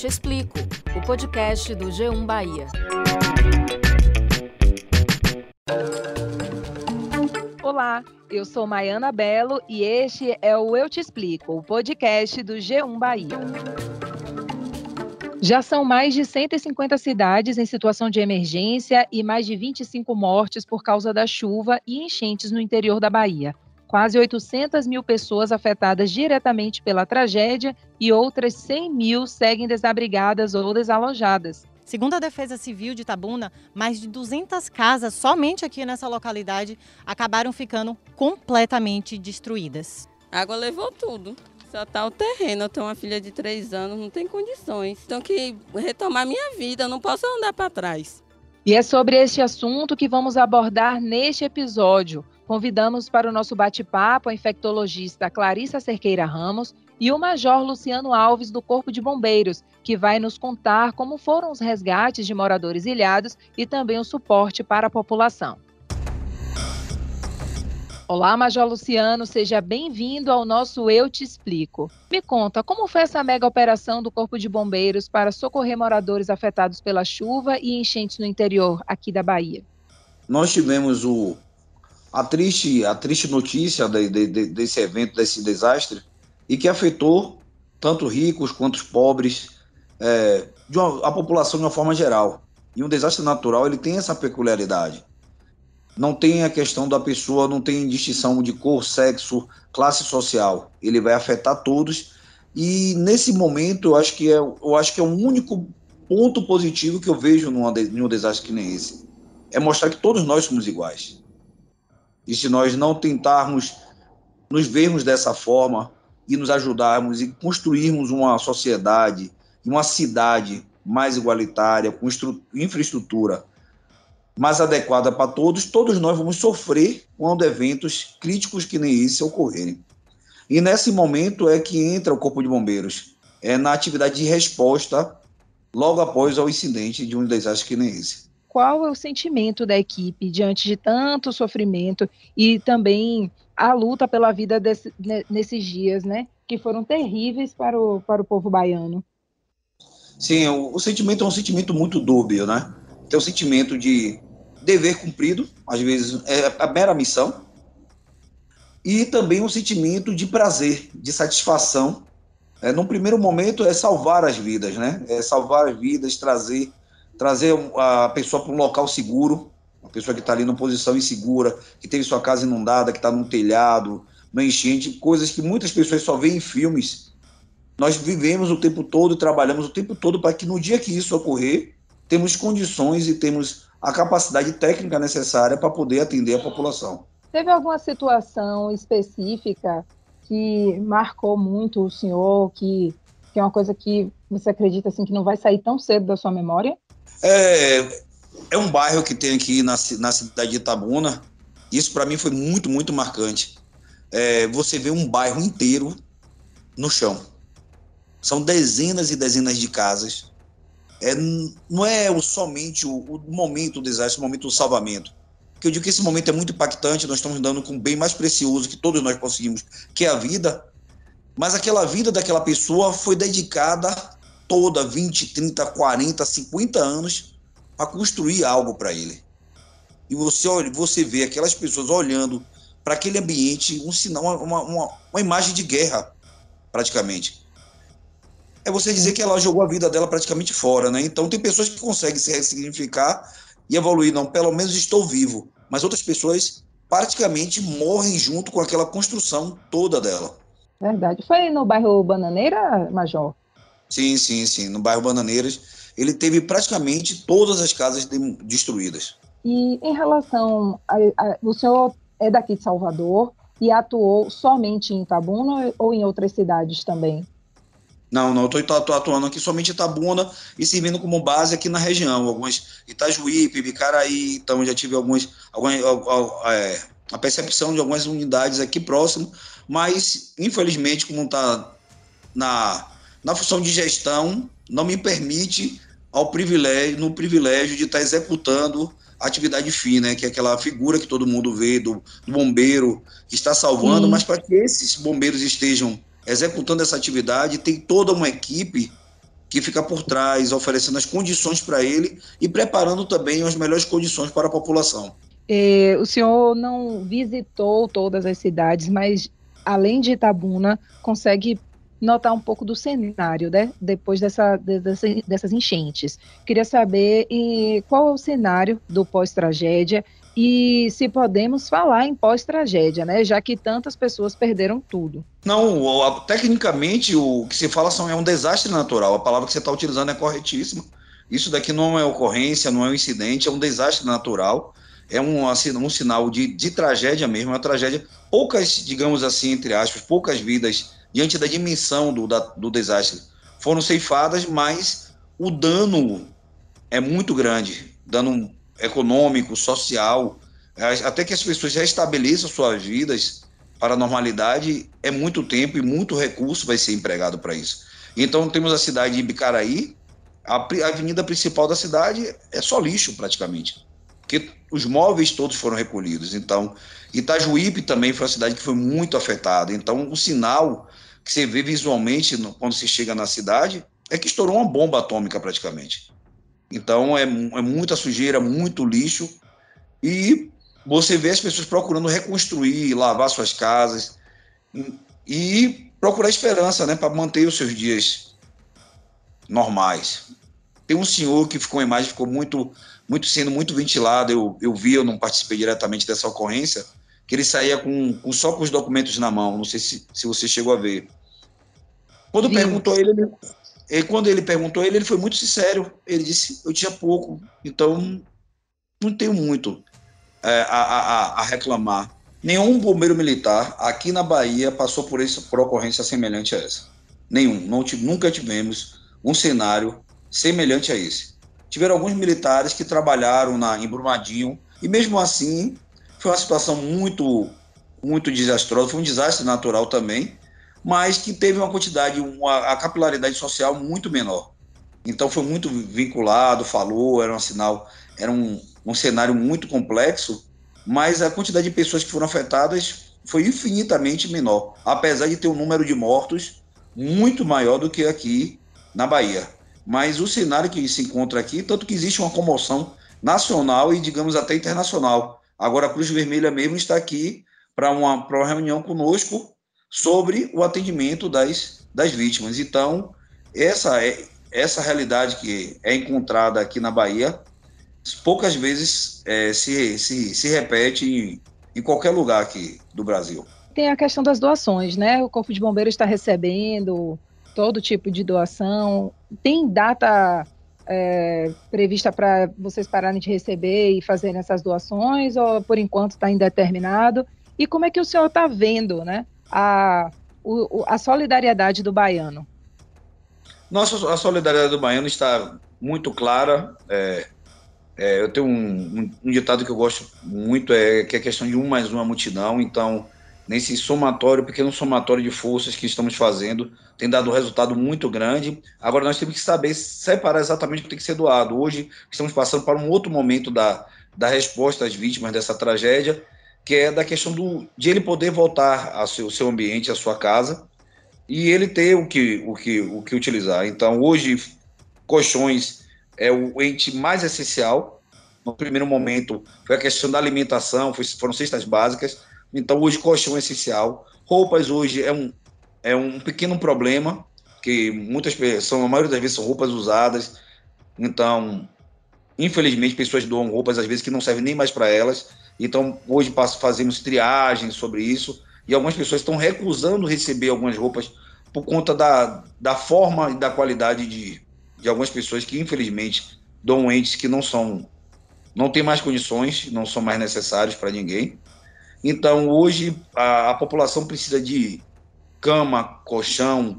Te Explico, o podcast do G1 Bahia. Olá, eu sou Maiana Belo e este é o Eu Te Explico, o podcast do G1 Bahia. Já são mais de 150 cidades em situação de emergência e mais de 25 mortes por causa da chuva e enchentes no interior da Bahia. Quase 800 mil pessoas afetadas diretamente pela tragédia e outras 100 mil seguem desabrigadas ou desalojadas. Segundo a Defesa Civil de Itabuna, mais de 200 casas somente aqui nessa localidade acabaram ficando completamente destruídas. A água levou tudo. Só tá o terreno. Eu tenho uma filha de três anos, não tem condições. Tenho que retomar minha vida, não posso andar para trás. E é sobre este assunto que vamos abordar neste episódio. Convidamos para o nosso bate-papo a infectologista Clarissa Cerqueira Ramos e o Major Luciano Alves do Corpo de Bombeiros, que vai nos contar como foram os resgates de moradores ilhados e também o suporte para a população. Olá, Major Luciano, seja bem-vindo ao nosso Eu Te Explico. Me conta, como foi essa mega operação do Corpo de Bombeiros para socorrer moradores afetados pela chuva e enchentes no interior aqui da Bahia? Nós tivemos o, a, triste, a triste notícia de, de, de, desse evento, desse desastre, e que afetou tanto ricos quanto os pobres, é, uma, a população de uma forma geral. E um desastre natural ele tem essa peculiaridade não tem a questão da pessoa, não tem distinção de cor, sexo, classe social. Ele vai afetar todos. E nesse momento, eu acho que é, eu acho que é o único ponto positivo que eu vejo numa, num desastre que nem esse. É mostrar que todos nós somos iguais. E se nós não tentarmos nos vermos dessa forma e nos ajudarmos e construirmos uma sociedade, uma cidade mais igualitária, com infraestrutura mais adequada para todos, todos nós vamos sofrer quando eventos críticos que nem esse ocorrerem. E nesse momento é que entra o Corpo de Bombeiros, é na atividade de resposta logo após o incidente de um desastre que nem esse. Qual é o sentimento da equipe diante de tanto sofrimento e também a luta pela vida desse, nesses dias, né? Que foram terríveis para o, para o povo baiano. Sim, o, o sentimento é um sentimento muito dúbio, né? tem o sentimento de dever cumprido, às vezes é a mera missão, e também um sentimento de prazer, de satisfação. É, num primeiro momento é salvar as vidas, né? É salvar as vidas, trazer, trazer a pessoa para um local seguro, uma pessoa que está ali numa posição insegura, que teve sua casa inundada, que está num telhado, numa enchente, coisas que muitas pessoas só veem em filmes. Nós vivemos o tempo todo, trabalhamos o tempo todo para que no dia que isso ocorrer, temos condições e temos a capacidade técnica necessária para poder atender a população. Teve alguma situação específica que marcou muito o senhor, que, que é uma coisa que você acredita assim que não vai sair tão cedo da sua memória? É, é um bairro que tem aqui na, na cidade de Itabuna. Isso para mim foi muito, muito marcante. É, você vê um bairro inteiro no chão. São dezenas e dezenas de casas é, não é o, somente o, o, momento do desastre, o momento do salvamento. Porque eu digo que esse momento é muito impactante, nós estamos dando com o bem mais precioso que todos nós conseguimos, que é a vida, mas aquela vida daquela pessoa foi dedicada toda 20, 30, 40, 50 anos para construir algo para ele. E você, você vê aquelas pessoas olhando para aquele ambiente, um sinal, uma, uma, uma imagem de guerra, praticamente é você dizer que ela jogou a vida dela praticamente fora, né? Então tem pessoas que conseguem se ressignificar e evoluir, não, pelo menos estou vivo, mas outras pessoas praticamente morrem junto com aquela construção toda dela. Verdade. Foi no bairro Bananeira, Major? Sim, sim, sim. No bairro Bananeiras, ele teve praticamente todas as casas de, destruídas. E em relação a, a, o senhor é daqui de Salvador e atuou somente em Itabuna ou em outras cidades também? Não, não, eu estou atuando aqui somente em Itabuna e servindo como base aqui na região. Algumas Itajuípe, Bicaraí, então já tive algumas, algumas é, a percepção de algumas unidades aqui próximo, mas infelizmente, como está na, na função de gestão, não me permite ao privilégio, no privilégio de estar executando a atividade fim, né, que é aquela figura que todo mundo vê do, do bombeiro que está salvando, Sim. mas para que esses bombeiros estejam executando essa atividade, tem toda uma equipe que fica por trás, oferecendo as condições para ele e preparando também as melhores condições para a população. É, o senhor não visitou todas as cidades, mas além de Itabuna, consegue notar um pouco do cenário, né? Depois dessa, dessa, dessas enchentes. Queria saber e, qual é o cenário do pós-tragédia e se podemos falar em pós-tragédia, né? Já que tantas pessoas perderam tudo. Não, tecnicamente o que se fala são, é um desastre natural. A palavra que você está utilizando é corretíssima. Isso daqui não é ocorrência, não é um incidente, é um desastre natural. É um, assim, um sinal de, de tragédia mesmo, é uma tragédia. Poucas, digamos assim, entre aspas, poucas vidas diante da dimensão do, da, do desastre, foram ceifadas, mas o dano é muito grande. Dano econômico, social, até que as pessoas restabeleçam suas vidas para a normalidade, é muito tempo e muito recurso vai ser empregado para isso. Então, temos a cidade de Bicaraí, a, a avenida principal da cidade é só lixo, praticamente, porque os móveis todos foram recolhidos. Então, Itajuípe também foi uma cidade que foi muito afetada. Então, o sinal que você vê visualmente no, quando se chega na cidade é que estourou uma bomba atômica praticamente. Então é, é muita sujeira, muito lixo e você vê as pessoas procurando reconstruir, lavar suas casas e procurar esperança, né, para manter os seus dias normais. Tem um senhor que ficou em imagem, ficou muito, muito sendo muito ventilado. Eu, eu vi, eu não participei diretamente dessa ocorrência, que ele saía com, com só com os documentos na mão. Não sei se, se você chegou a ver. Quando Sim. perguntou ele, ele, ele, quando ele perguntou ele, ele foi muito sincero. Ele disse: eu tinha pouco, então não tenho muito é, a, a, a, reclamar. Nenhum bombeiro militar aqui na Bahia passou por, isso, por ocorrência semelhante a essa. Nenhum. Não, nunca tivemos um cenário semelhante a esse. Tiveram alguns militares que trabalharam na, em Brumadinho, e mesmo assim foi uma situação muito, muito desastrosa, foi um desastre natural também, mas que teve uma quantidade, uma, a capilaridade social muito menor. Então foi muito vinculado, falou, era um sinal, era um, um cenário muito complexo, mas a quantidade de pessoas que foram afetadas foi infinitamente menor, apesar de ter um número de mortos muito maior do que aqui na Bahia. Mas o cenário que se encontra aqui, tanto que existe uma comoção nacional e, digamos, até internacional. Agora, a Cruz Vermelha mesmo está aqui para uma, uma reunião conosco sobre o atendimento das, das vítimas. Então, essa, é, essa realidade que é encontrada aqui na Bahia, poucas vezes é, se, se, se repete em, em qualquer lugar aqui do Brasil. Tem a questão das doações, né? O Corpo de Bombeiros está recebendo todo tipo de doação. Tem data é, prevista para vocês pararem de receber e fazerem essas doações, ou por enquanto está indeterminado? E como é que o senhor está vendo né, a, o, a solidariedade do baiano? Nossa, a solidariedade do baiano está muito clara. É, é, eu tenho um, um, um, ditado que eu gosto muito, é que é a questão de um mais uma multidão. Então, nesse somatório, pequeno somatório de forças que estamos fazendo, tem dado um resultado muito grande. Agora nós temos que saber separar exatamente o que tem que ser doado. Hoje estamos passando para um outro momento da, da resposta às vítimas dessa tragédia, que é da questão do, de ele poder voltar ao seu, seu ambiente, à sua casa, e ele ter o que, o que, o que utilizar. Então, hoje, colchões é o ente mais essencial. No primeiro momento, foi a questão da alimentação, foram cestas básicas então, hoje, colchão é essencial. Roupas hoje é um, é um pequeno problema, que muitas pessoas, a maioria das vezes, são roupas usadas. Então, infelizmente, pessoas doam roupas, às vezes, que não servem nem mais para elas. Então, hoje fazemos triagem sobre isso. E algumas pessoas estão recusando receber algumas roupas por conta da, da forma e da qualidade de, de algumas pessoas que, infelizmente, doam entes que não são, não têm mais condições, não são mais necessários para ninguém. Então, hoje, a, a população precisa de cama, colchão,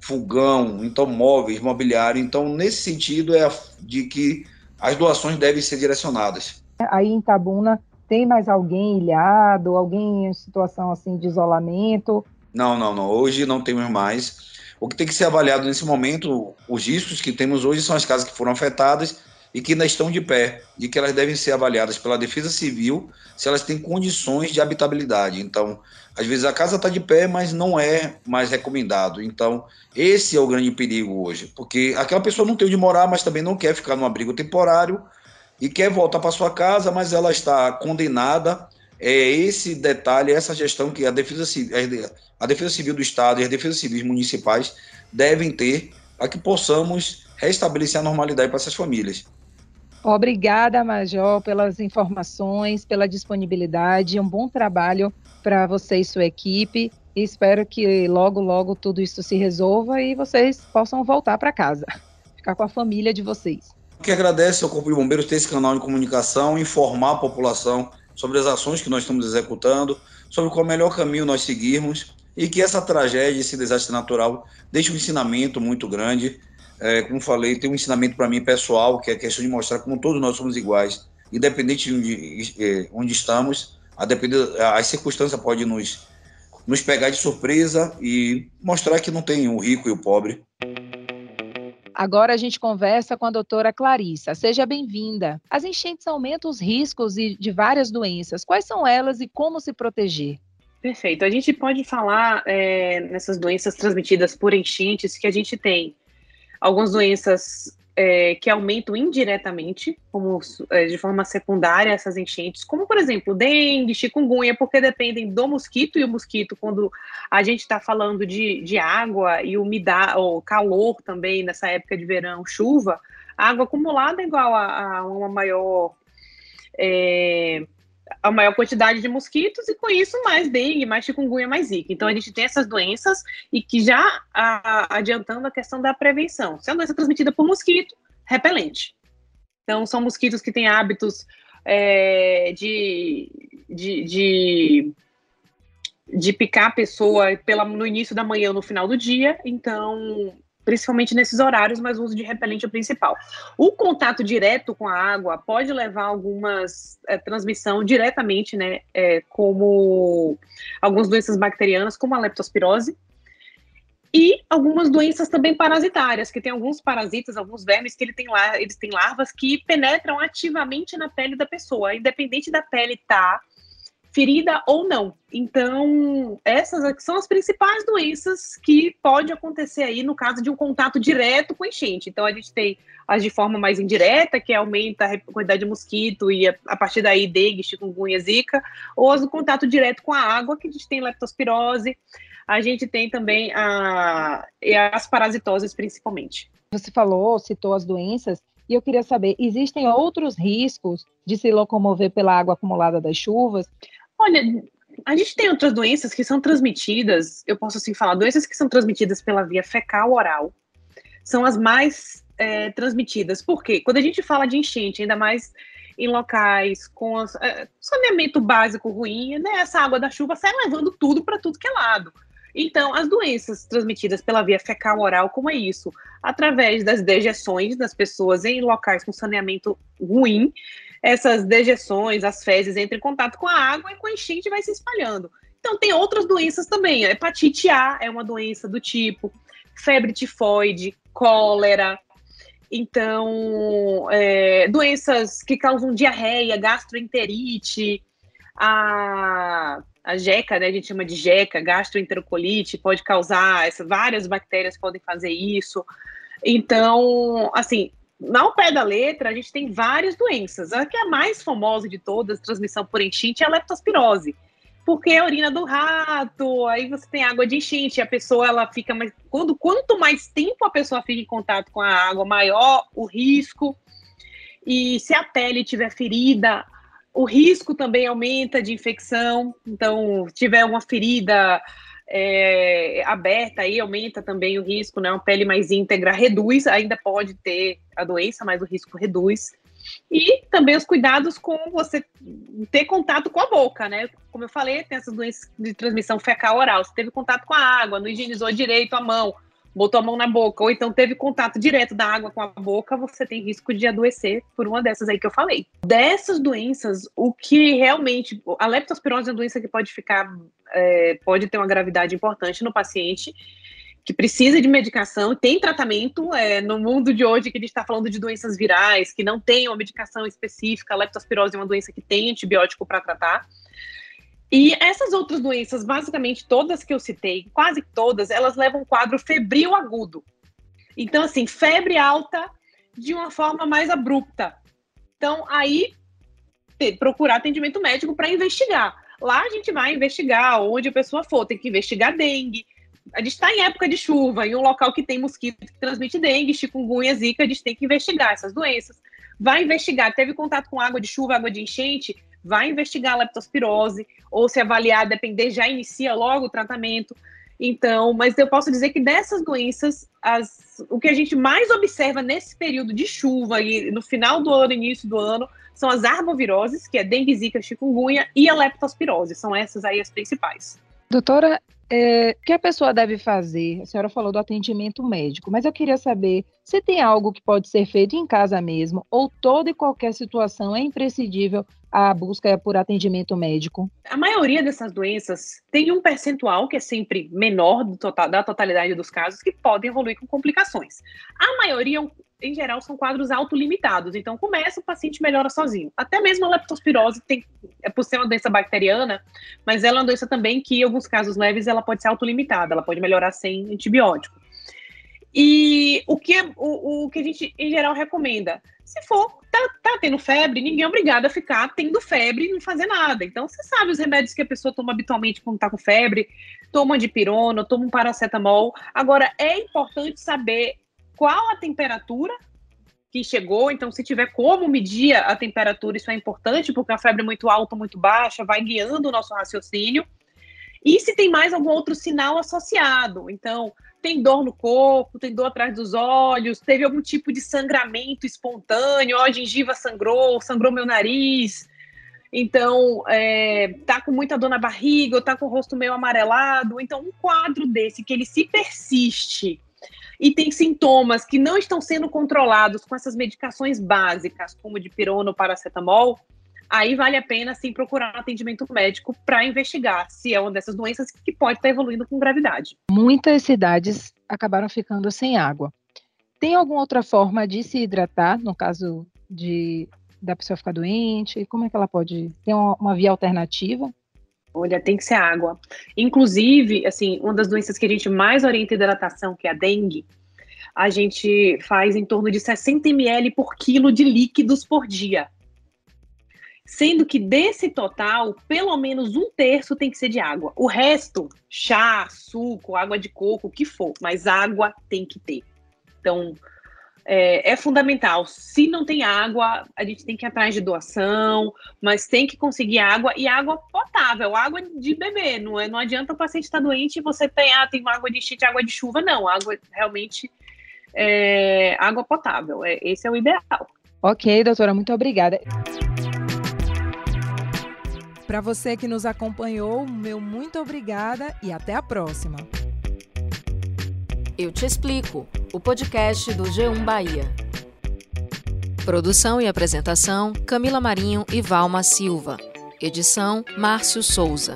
fogão, então móveis, mobiliário. Então, nesse sentido, é de que as doações devem ser direcionadas. Aí em Tabuna, tem mais alguém ilhado, alguém em situação assim de isolamento? Não, não, não. Hoje não temos mais. O que tem que ser avaliado nesse momento, os riscos que temos hoje são as casas que foram afetadas e que ainda estão de pé, e que elas devem ser avaliadas pela Defesa Civil se elas têm condições de habitabilidade. Então, às vezes a casa está de pé, mas não é mais recomendado. Então, esse é o grande perigo hoje, porque aquela pessoa não tem onde morar, mas também não quer ficar num abrigo temporário e quer voltar para sua casa, mas ela está condenada. É esse detalhe, essa gestão que a Defesa Civil, a Defesa Civil do Estado e as Defesas Civis municipais devem ter para que possamos restabelecer a normalidade para essas famílias. Obrigada, Major, pelas informações, pela disponibilidade. Um bom trabalho para você e sua equipe. Espero que logo, logo tudo isso se resolva e vocês possam voltar para casa, ficar com a família de vocês. Que agradece ao Corpo de Bombeiros ter esse canal de comunicação, informar a população sobre as ações que nós estamos executando, sobre qual é o melhor caminho nós seguirmos e que essa tragédia, esse desastre natural, deixe um ensinamento muito grande é, como falei, tem um ensinamento para mim pessoal, que é a questão de mostrar como todos nós somos iguais, independente de onde, é, onde estamos, a depender, as circunstâncias podem nos, nos pegar de surpresa e mostrar que não tem o rico e o pobre. Agora a gente conversa com a doutora Clarissa. Seja bem-vinda. As enchentes aumentam os riscos de várias doenças. Quais são elas e como se proteger? Perfeito. A gente pode falar é, nessas doenças transmitidas por enchentes que a gente tem algumas doenças é, que aumentam indiretamente, como é, de forma secundária, essas enchentes, como por exemplo dengue, chikungunya, porque dependem do mosquito, e o mosquito, quando a gente está falando de, de água e umidade, ou calor também, nessa época de verão, chuva, água acumulada é igual a, a uma maior. É, a maior quantidade de mosquitos e com isso mais dengue, mais chikungunya, mais zika. Então a gente tem essas doenças e que já a, adiantando a questão da prevenção. Se é uma doença transmitida por mosquito, repelente. Então são mosquitos que têm hábitos é, de, de, de, de, picar a pessoa pela, no início da manhã ou no final do dia. Então principalmente nesses horários, mas o uso de repelente é o principal. O contato direto com a água pode levar a algumas é, transmissão diretamente, né, é, como algumas doenças bacterianas, como a leptospirose, e algumas doenças também parasitárias, que tem alguns parasitas, alguns vermes que ele tem lá, eles têm larvas que penetram ativamente na pele da pessoa, independente da pele estar tá ferida ou não. Então, essas são as principais doenças que pode acontecer aí no caso de um contato direto com enchente. Então, a gente tem as de forma mais indireta, que aumenta a quantidade de mosquito e a, a partir daí dengue, chikungunya, zika, ou as do contato direto com a água, que a gente tem leptospirose, a gente tem também a, as parasitoses principalmente. Você falou, citou as doenças, e eu queria saber, existem outros riscos de se locomover pela água acumulada das chuvas? Olha, a gente tem outras doenças que são transmitidas, eu posso assim falar, doenças que são transmitidas pela via fecal oral são as mais é, transmitidas. Por quê? Quando a gente fala de enchente, ainda mais em locais com as, é, saneamento básico ruim, né, essa água da chuva sai levando tudo para tudo que é lado. Então, as doenças transmitidas pela via fecal oral, como é isso? Através das dejeções das pessoas em locais com saneamento ruim, essas dejeções, as fezes entram em contato com a água e com a enchente vai se espalhando. Então, tem outras doenças também. A hepatite A é uma doença do tipo, febre tifoide, cólera. Então, é, doenças que causam diarreia, gastroenterite, a, a jeca, né, a gente chama de jeca, gastroenterocolite, pode causar, essa, várias bactérias podem fazer isso. Então, assim, ao pé da letra, a gente tem várias doenças. A que é a mais famosa de todas, transmissão por enchente, é a leptospirose. Porque é a urina do rato, aí você tem água de enchente, a pessoa ela fica mais. Quando, quanto mais tempo a pessoa fica em contato com a água, maior o risco. E se a pele tiver ferida, o risco também aumenta de infecção. Então, se tiver uma ferida é, aberta aí aumenta também o risco, né? Uma pele mais íntegra reduz, ainda pode ter a doença, mas o risco reduz. E também os cuidados com você ter contato com a boca, né? Como eu falei, tem essas doenças de transmissão fecal oral. Você teve contato com a água, não higienizou direito a mão, botou a mão na boca, ou então teve contato direto da água com a boca, você tem risco de adoecer por uma dessas aí que eu falei. Dessas doenças, o que realmente. A leptospirose é uma doença que pode ficar. É, pode ter uma gravidade importante no paciente. que precisa de medicação tem tratamento. É, no mundo de hoje, que a gente está falando de doenças virais, que não tem uma medicação específica, a leptospirose é uma doença que tem antibiótico para tratar. E essas outras doenças, basicamente todas que eu citei, quase todas, elas levam um quadro febril agudo. Então, assim, febre alta de uma forma mais abrupta. Então, aí, procurar atendimento médico para investigar. Lá a gente vai investigar onde a pessoa for, tem que investigar dengue, a gente está em época de chuva, em um local que tem mosquito que transmite dengue, chikungunya, zika, a gente tem que investigar essas doenças. Vai investigar, teve contato com água de chuva, água de enchente, vai investigar a leptospirose, ou se avaliar, depender, já inicia logo o tratamento. Então, mas eu posso dizer que dessas doenças, as, o que a gente mais observa nesse período de chuva e no final do ano, início do ano, são as arboviroses, que é dengue, zika, chikungunya e a leptospirose. São essas aí as principais. Doutora, é, o que a pessoa deve fazer? A senhora falou do atendimento médico, mas eu queria saber se tem algo que pode ser feito em casa mesmo, ou toda e qualquer situação é imprescindível a busca por atendimento médico? A maioria dessas doenças tem um percentual que é sempre menor total, da totalidade dos casos que podem evoluir com complicações. A maioria em geral, são quadros autolimitados. Então, começa, o paciente melhora sozinho. Até mesmo a leptospirose tem, é por ser uma doença bacteriana, mas ela é uma doença também que, em alguns casos leves, ela pode ser autolimitada, ela pode melhorar sem antibiótico. E o que, o, o que a gente, em geral, recomenda? Se for, tá, tá tendo febre, ninguém é obrigado a ficar tendo febre e não fazer nada. Então, você sabe os remédios que a pessoa toma habitualmente quando tá com febre, toma de pirona, toma um paracetamol. Agora, é importante saber qual a temperatura que chegou. Então, se tiver como medir a temperatura, isso é importante, porque a febre é muito alta ou muito baixa vai guiando o nosso raciocínio. E se tem mais algum outro sinal associado. Então, tem dor no corpo, tem dor atrás dos olhos, teve algum tipo de sangramento espontâneo, ó, a gengiva sangrou, sangrou meu nariz. Então, é, tá com muita dor na barriga, ou tá com o rosto meio amarelado. Então, um quadro desse que ele se persiste e tem sintomas que não estão sendo controlados com essas medicações básicas, como de pirona ou paracetamol, aí vale a pena sim procurar um atendimento médico para investigar se é uma dessas doenças que pode estar evoluindo com gravidade. Muitas cidades acabaram ficando sem água. Tem alguma outra forma de se hidratar, no caso de da pessoa ficar doente? Como é que ela pode ter uma, uma via alternativa? Olha, tem que ser água. Inclusive, assim, uma das doenças que a gente mais orienta hidratação, que é a dengue, a gente faz em torno de 60 ml por quilo de líquidos por dia. Sendo que desse total, pelo menos um terço tem que ser de água. O resto, chá, suco, água de coco, o que for, mas água tem que ter. Então, é, é, fundamental. Se não tem água, a gente tem que ir atrás de doação, mas tem que conseguir água e água potável, água de beber. Não, é, não adianta o paciente estar doente e você tem, ah, tem água de enchente, água de chuva. Não, água realmente é, água potável. É, esse é o ideal. Ok, doutora, muito obrigada. Para você que nos acompanhou, meu muito obrigada e até a próxima. Eu te explico o podcast do G1 Bahia. Produção e apresentação: Camila Marinho e Valma Silva. Edição: Márcio Souza.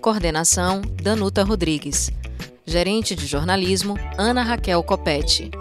Coordenação: Danuta Rodrigues. Gerente de jornalismo: Ana Raquel Copete.